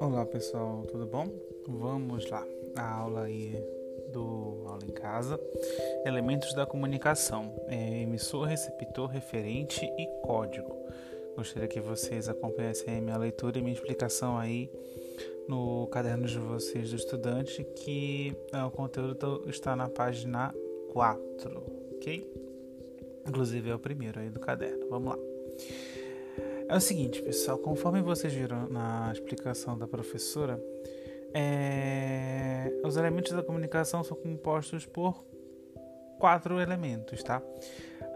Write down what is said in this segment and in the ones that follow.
Olá pessoal, tudo bom? Vamos lá, a aula aí do aula em casa, elementos da comunicação, é, emissor, receptor, referente e código. Gostaria que vocês acompanhassem a minha leitura e minha explicação aí no caderno de vocês do estudante, que é, o conteúdo está na página 4, ok? Inclusive é o primeiro aí do caderno. Vamos lá. É o seguinte, pessoal, conforme vocês viram na explicação da professora, é... os elementos da comunicação são compostos por quatro elementos, tá?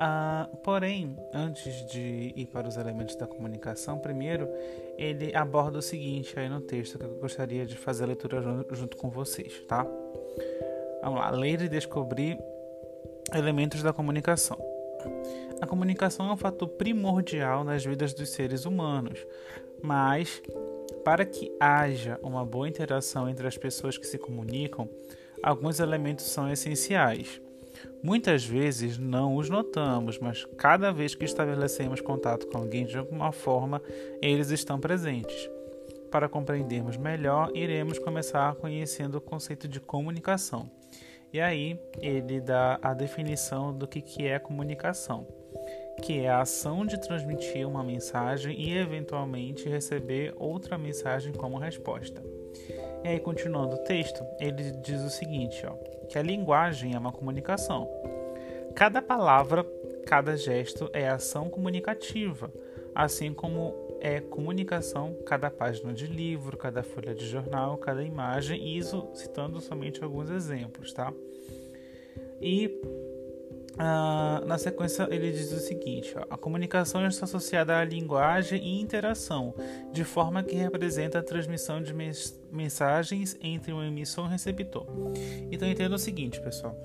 Ah, porém, antes de ir para os elementos da comunicação, primeiro ele aborda o seguinte aí no texto que eu gostaria de fazer a leitura junto, com vocês, tá? Vamos lá, ler e descobrir elementos da comunicação. A comunicação é um fator primordial nas vidas dos seres humanos, mas para que haja uma boa interação entre as pessoas que se comunicam, alguns elementos são essenciais. Muitas vezes não os notamos, mas cada vez que estabelecemos contato com alguém de alguma forma, eles estão presentes. Para compreendermos melhor, iremos começar conhecendo o conceito de comunicação. E aí ele dá a definição do que, que é comunicação, que é a ação de transmitir uma mensagem e eventualmente receber outra mensagem como resposta. E aí, continuando o texto, ele diz o seguinte: ó, que a linguagem é uma comunicação. Cada palavra, cada gesto é ação comunicativa, assim como é comunicação cada página de livro, cada folha de jornal, cada imagem, isso citando somente alguns exemplos, tá? E ah, na sequência, ele diz o seguinte: ó, a comunicação está associada à linguagem e interação, de forma que representa a transmissão de mens mensagens entre um emissor e um receptor. Então, entenda o seguinte, pessoal.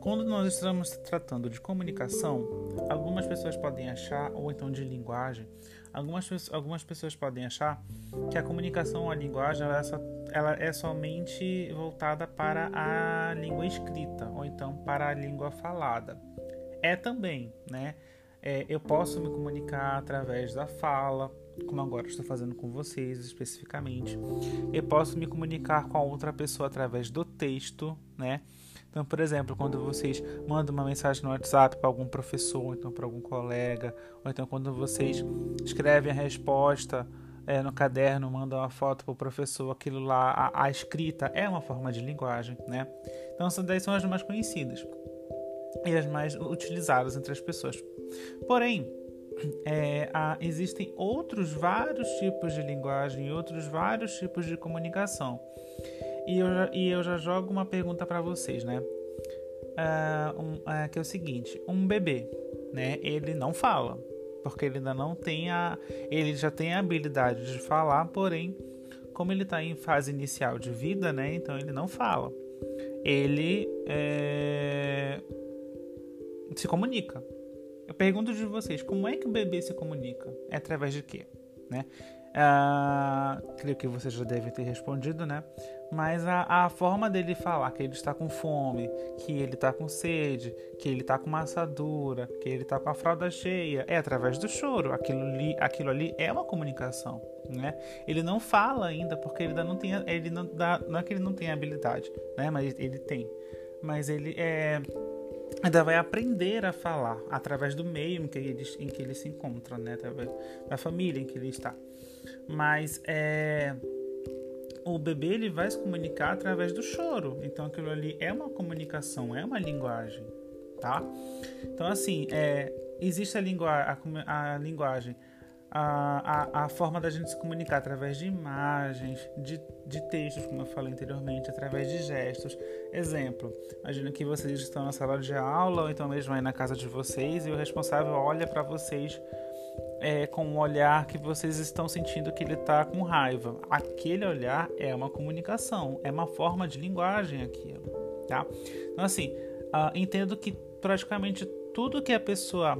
Quando nós estamos tratando de comunicação, algumas pessoas podem achar, ou então de linguagem, algumas, algumas pessoas podem achar que a comunicação, a linguagem, ela é, só, ela é somente voltada para a língua escrita ou então para a língua falada. É também, né? É, eu posso me comunicar através da fala, como agora estou fazendo com vocês especificamente. Eu posso me comunicar com a outra pessoa através do texto, né? Então, por exemplo, quando vocês mandam uma mensagem no WhatsApp para algum professor, ou então para algum colega, ou então quando vocês escrevem a resposta é, no caderno, mandam uma foto para o professor, aquilo lá, a, a, escrita é uma forma de linguagem, né? Então, essas daí são as mais conhecidas e as mais utilizadas entre as pessoas. Porém, é, há, existem outros vários tipos de linguagem e outros vários tipos de comunicação. E eu já, e eu já jogo uma pergunta para vocês, né? Uh, um, uh, que é o seguinte: um bebê, né? Ele não fala, porque ele ainda não tem a. Ele já tem a habilidade de falar, porém, como ele está em fase inicial de vida, né? Então ele não fala. Ele é, se comunica. Eu pergunto de vocês: como é que o bebê se comunica? É através de quê? Né? Uh, creio que vocês já devem ter respondido, né? Mas a, a, forma dele falar que ele está com fome, que ele está com sede, que ele está com uma assadura, que ele está com a fralda cheia, é através do choro. Aquilo ali, aquilo ali é uma comunicação, né? Ele não fala ainda porque ele ainda não tem, ele não, dá, não é que ele não tem habilidade, né? Mas ele tem. Mas ele é ainda vai aprender a falar através do meio em que ele, em que ele se encontra, né? Através da família em que ele está mas é, o bebê ele vai se comunicar através do choro. Então aquilo ali é uma comunicação, é uma linguagem, tá? Então assim, é, existe a, lingu a, a linguagem, a, a, a, forma da gente se comunicar através de imagens, de, de textos, como eu falei anteriormente, através de gestos. Exemplo, imagina que vocês estão na sala de aula ou então mesmo aí na casa de vocês e o responsável olha para vocês é, com um olhar que vocês estão sentindo que ele está com raiva. Aquele olhar é uma comunicação, é uma forma de linguagem aquilo, tá? Então assim, uh, entendo que praticamente tudo que a pessoa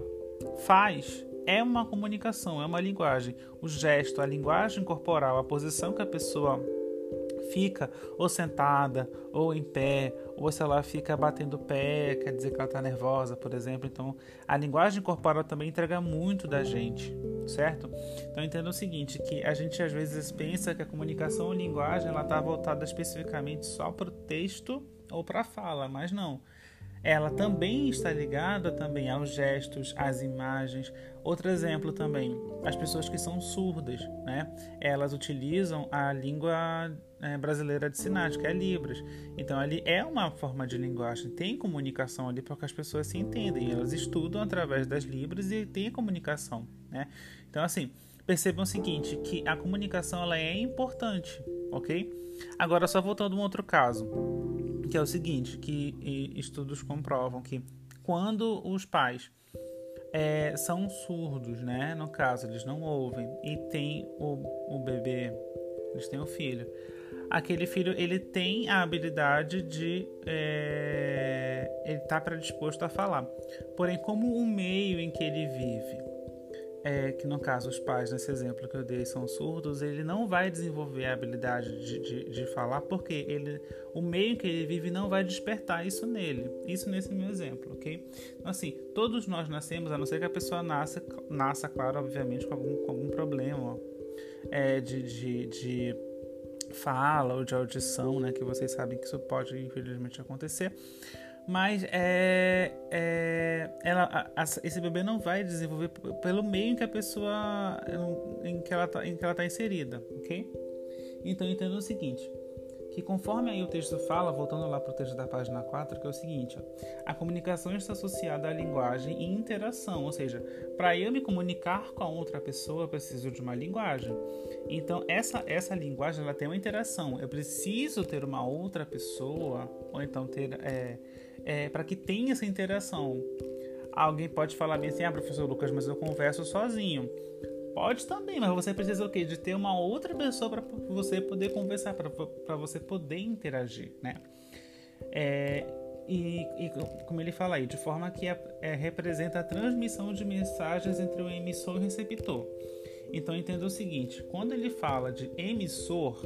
faz é uma comunicação, é uma linguagem. O gesto, a linguagem corporal, a posição que a pessoa fica ou sentada ou em pé, ou se ela fica batendo o pé, quer dizer que ela está nervosa, por exemplo. Então, a linguagem corporal também entrega muito da gente, certo? Então, entenda o seguinte, que a gente às vezes pensa que a comunicação ou linguagem está voltada especificamente só para o texto ou para a fala, mas não ela também está ligada também aos gestos, às imagens. Outro exemplo também, as pessoas que são surdas, né? Elas utilizam a língua é, brasileira de sinais, que é Libras. Então ali é uma forma de linguagem, tem comunicação ali para que as pessoas se entendem. Elas estudam através das Libras e tem comunicação, né? Então assim, percebam o seguinte, que a comunicação ela é importante, ok? Agora só voltando a um outro caso que é o seguinte, que estudos comprovam que quando os pais é, são surdos, né? No caso, eles não ouvem e tem o, o bebê, eles têm o filho. Aquele filho ele tem a habilidade de é, ele está predisposto a falar. Porém, como o meio em que ele vive é, que no caso os pais, nesse exemplo que eu dei, são surdos, ele não vai desenvolver a habilidade de, de, de, falar porque ele, o meio que ele vive não vai despertar isso nele. Isso nesse meu exemplo, ok? Então, assim, todos nós nascemos, a não ser que a pessoa nasça, nasça claro, obviamente, com algum, com algum problema é, de, de, de fala ou de audição, né? Que vocês sabem que isso pode, infelizmente, acontecer mas é, é ela, a, esse bebê não vai desenvolver pelo meio em que a pessoa em que ela está tá inserida, ok? Então entenda o seguinte, que conforme aí o texto fala, voltando lá para o texto da página 4, que é o seguinte, ó, a comunicação está associada à linguagem e interação, ou seja, para eu me comunicar com a outra pessoa, eu preciso de uma linguagem. Então essa essa linguagem ela tem uma interação. Eu preciso ter uma outra pessoa, ou então ter é, é, para que tenha essa interação. Alguém pode falar bem assim, ah, professor Lucas, mas eu converso sozinho. Pode também, mas você precisa o quê? De ter uma outra pessoa para você poder conversar, para você poder interagir, né? É, e, e, como ele fala aí, de forma que é, é, representa a transmissão de mensagens entre o emissor e o receptor. Então entenda o seguinte: quando ele fala de emissor,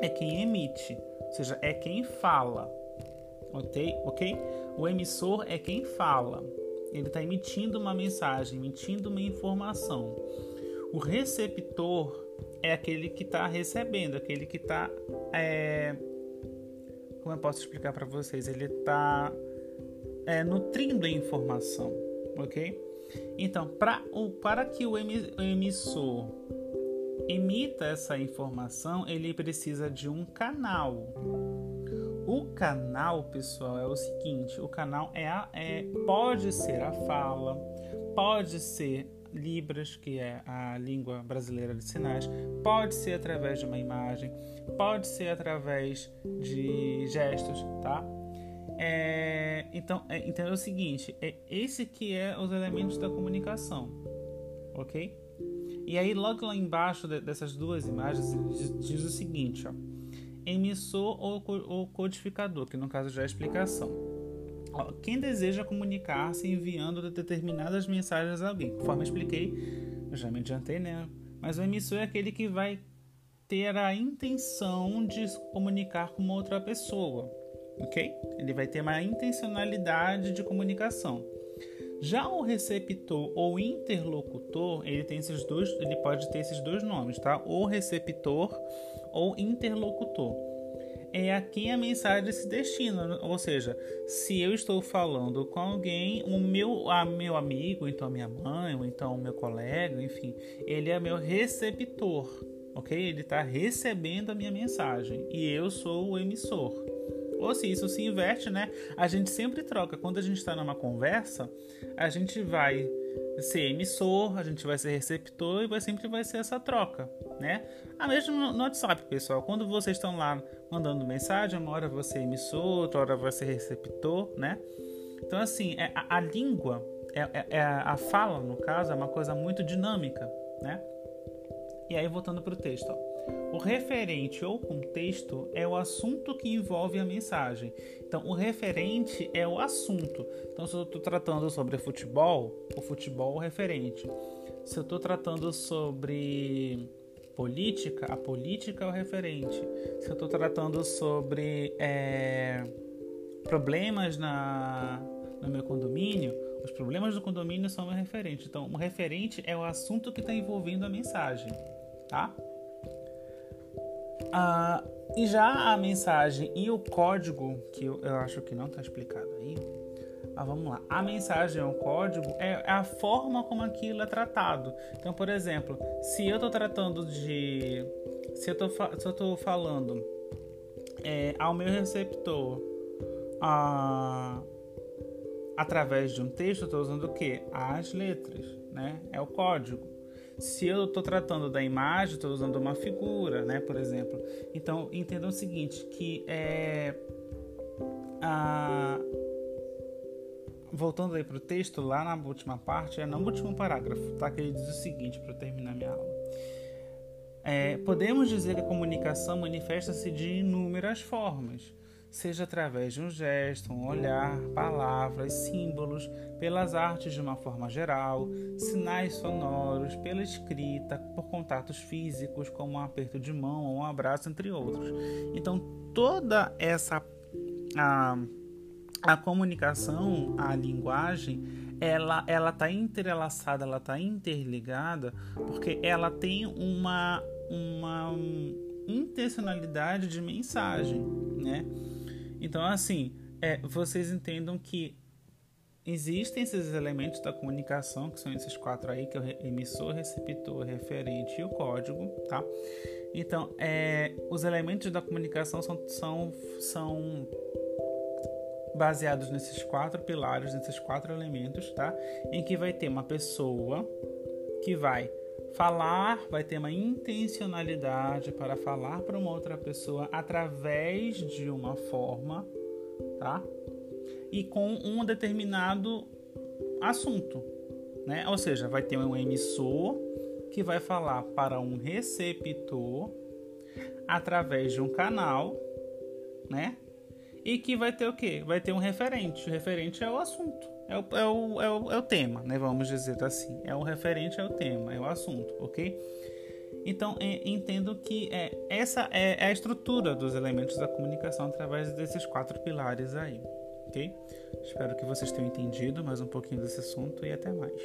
é quem emite, ou seja, é quem fala ok? O emissor é quem fala. Ele está emitindo uma mensagem, emitindo uma informação. O receptor é aquele que está recebendo, aquele que está. É... Como eu posso explicar para vocês? Ele está é, nutrindo a informação, ok? Então, pra, o, para que o emissor emita essa informação, ele precisa de um canal. O canal, pessoal, é o seguinte: o canal é, a, é pode ser a fala, pode ser Libras, que é a língua brasileira de sinais, pode ser através de uma imagem, pode ser através de gestos, tá? É, então, é, entenda o seguinte: é esse que é os elementos da comunicação, ok? E aí, logo lá embaixo de, dessas duas imagens, diz, diz o seguinte, ó emissor ou codificador, que no caso já é explicação. Quem deseja comunicar-se enviando determinadas mensagens a alguém, conforme expliquei, eu já me adiantei, né? Mas o emissor é aquele que vai ter a intenção de comunicar com outra pessoa, ok? Ele vai ter uma intencionalidade de comunicação. Já o receptor ou interlocutor, ele tem esses dois, ele pode ter esses dois nomes, tá? O receptor ou interlocutor. É a quem a mensagem se destina, ou seja, se eu estou falando com alguém, o meu, a meu amigo, então a minha mãe, ou então o meu colega, enfim, ele é meu receptor, ok? Ele está recebendo a minha mensagem e eu sou o emissor. Ou se isso se inverte, né? A gente sempre troca. Quando a gente está numa conversa, a gente vai ser emissor, a gente vai ser receptor e vai, sempre vai ser essa troca, né? A mesma no WhatsApp, pessoal. Quando vocês estão lá mandando mensagem, uma hora você é emissor, outra hora você é receptor, né? Então, assim, é, a, a língua, é, é, é, a fala, no caso, é uma coisa muito dinâmica, né? E aí, voltando para o texto, ó. O referente ou contexto é o assunto que envolve a mensagem. Então, o referente é o assunto. Então, se eu estou tratando sobre futebol, o futebol é o referente. Se eu estou tratando sobre política, a política é o referente. Se eu estou tratando sobre é, problemas na, no meu condomínio, os problemas do condomínio são meu referente. Então, o referente é o assunto que está envolvendo a mensagem, tá? Ah, e já a mensagem e o código, que eu, eu acho que não está explicado aí, ah, vamos lá. A mensagem, o código, é, é a forma como aquilo é tratado. Então, por exemplo, se eu estou tratando de. Se eu estou falando é, ao meu receptor a, através de um texto, eu estou usando o quê? As letras, né? É o código. Se eu estou tratando da imagem, estou usando uma figura, né? Por exemplo. Então, entendam o seguinte, que é... A, voltando aí para o texto, lá na última parte, é no último parágrafo, tá? Que ele diz o seguinte para terminar minha aula. É, podemos dizer que a comunicação manifesta-se de inúmeras formas, seja através de um gesto, um olhar, palavras, símbolos, pelas artes de uma forma geral, sinais sonoros, pela escrita, por contatos físicos, como um aperto de mão ou um abraço, entre outros. Então, toda essa. A, a comunicação, a linguagem, ela ela está entrelaçada, ela está interligada, porque ela tem uma uma intencionalidade de mensagem, né? Então assim, é, vocês entendam que existem esses elementos da comunicação, que são esses quatro aí, que é o emissor, receptor, referente e o código, tá? Então, é, os elementos da comunicação são, são, são baseados nesses quatro pilares, nesses quatro elementos, tá? Em que vai ter uma pessoa que vai falar, vai ter uma intencionalidade para falar para uma outra pessoa através de uma forma, tá? E com um determinado assunto, né? Ou seja, vai ter um emissor que vai falar para um receptor através de um canal, né? E que vai ter o quê? Vai ter um referente. O referente é o assunto, é o, é o, é o, é o tema, né? Vamos dizer assim. É o referente, é o tema, é o assunto, ok? Então, entendo que é, essa é, é a estrutura dos elementos da comunicação através desses quatro pilares aí, ok? Espero que vocês tenham entendido mais um pouquinho desse assunto e até mais.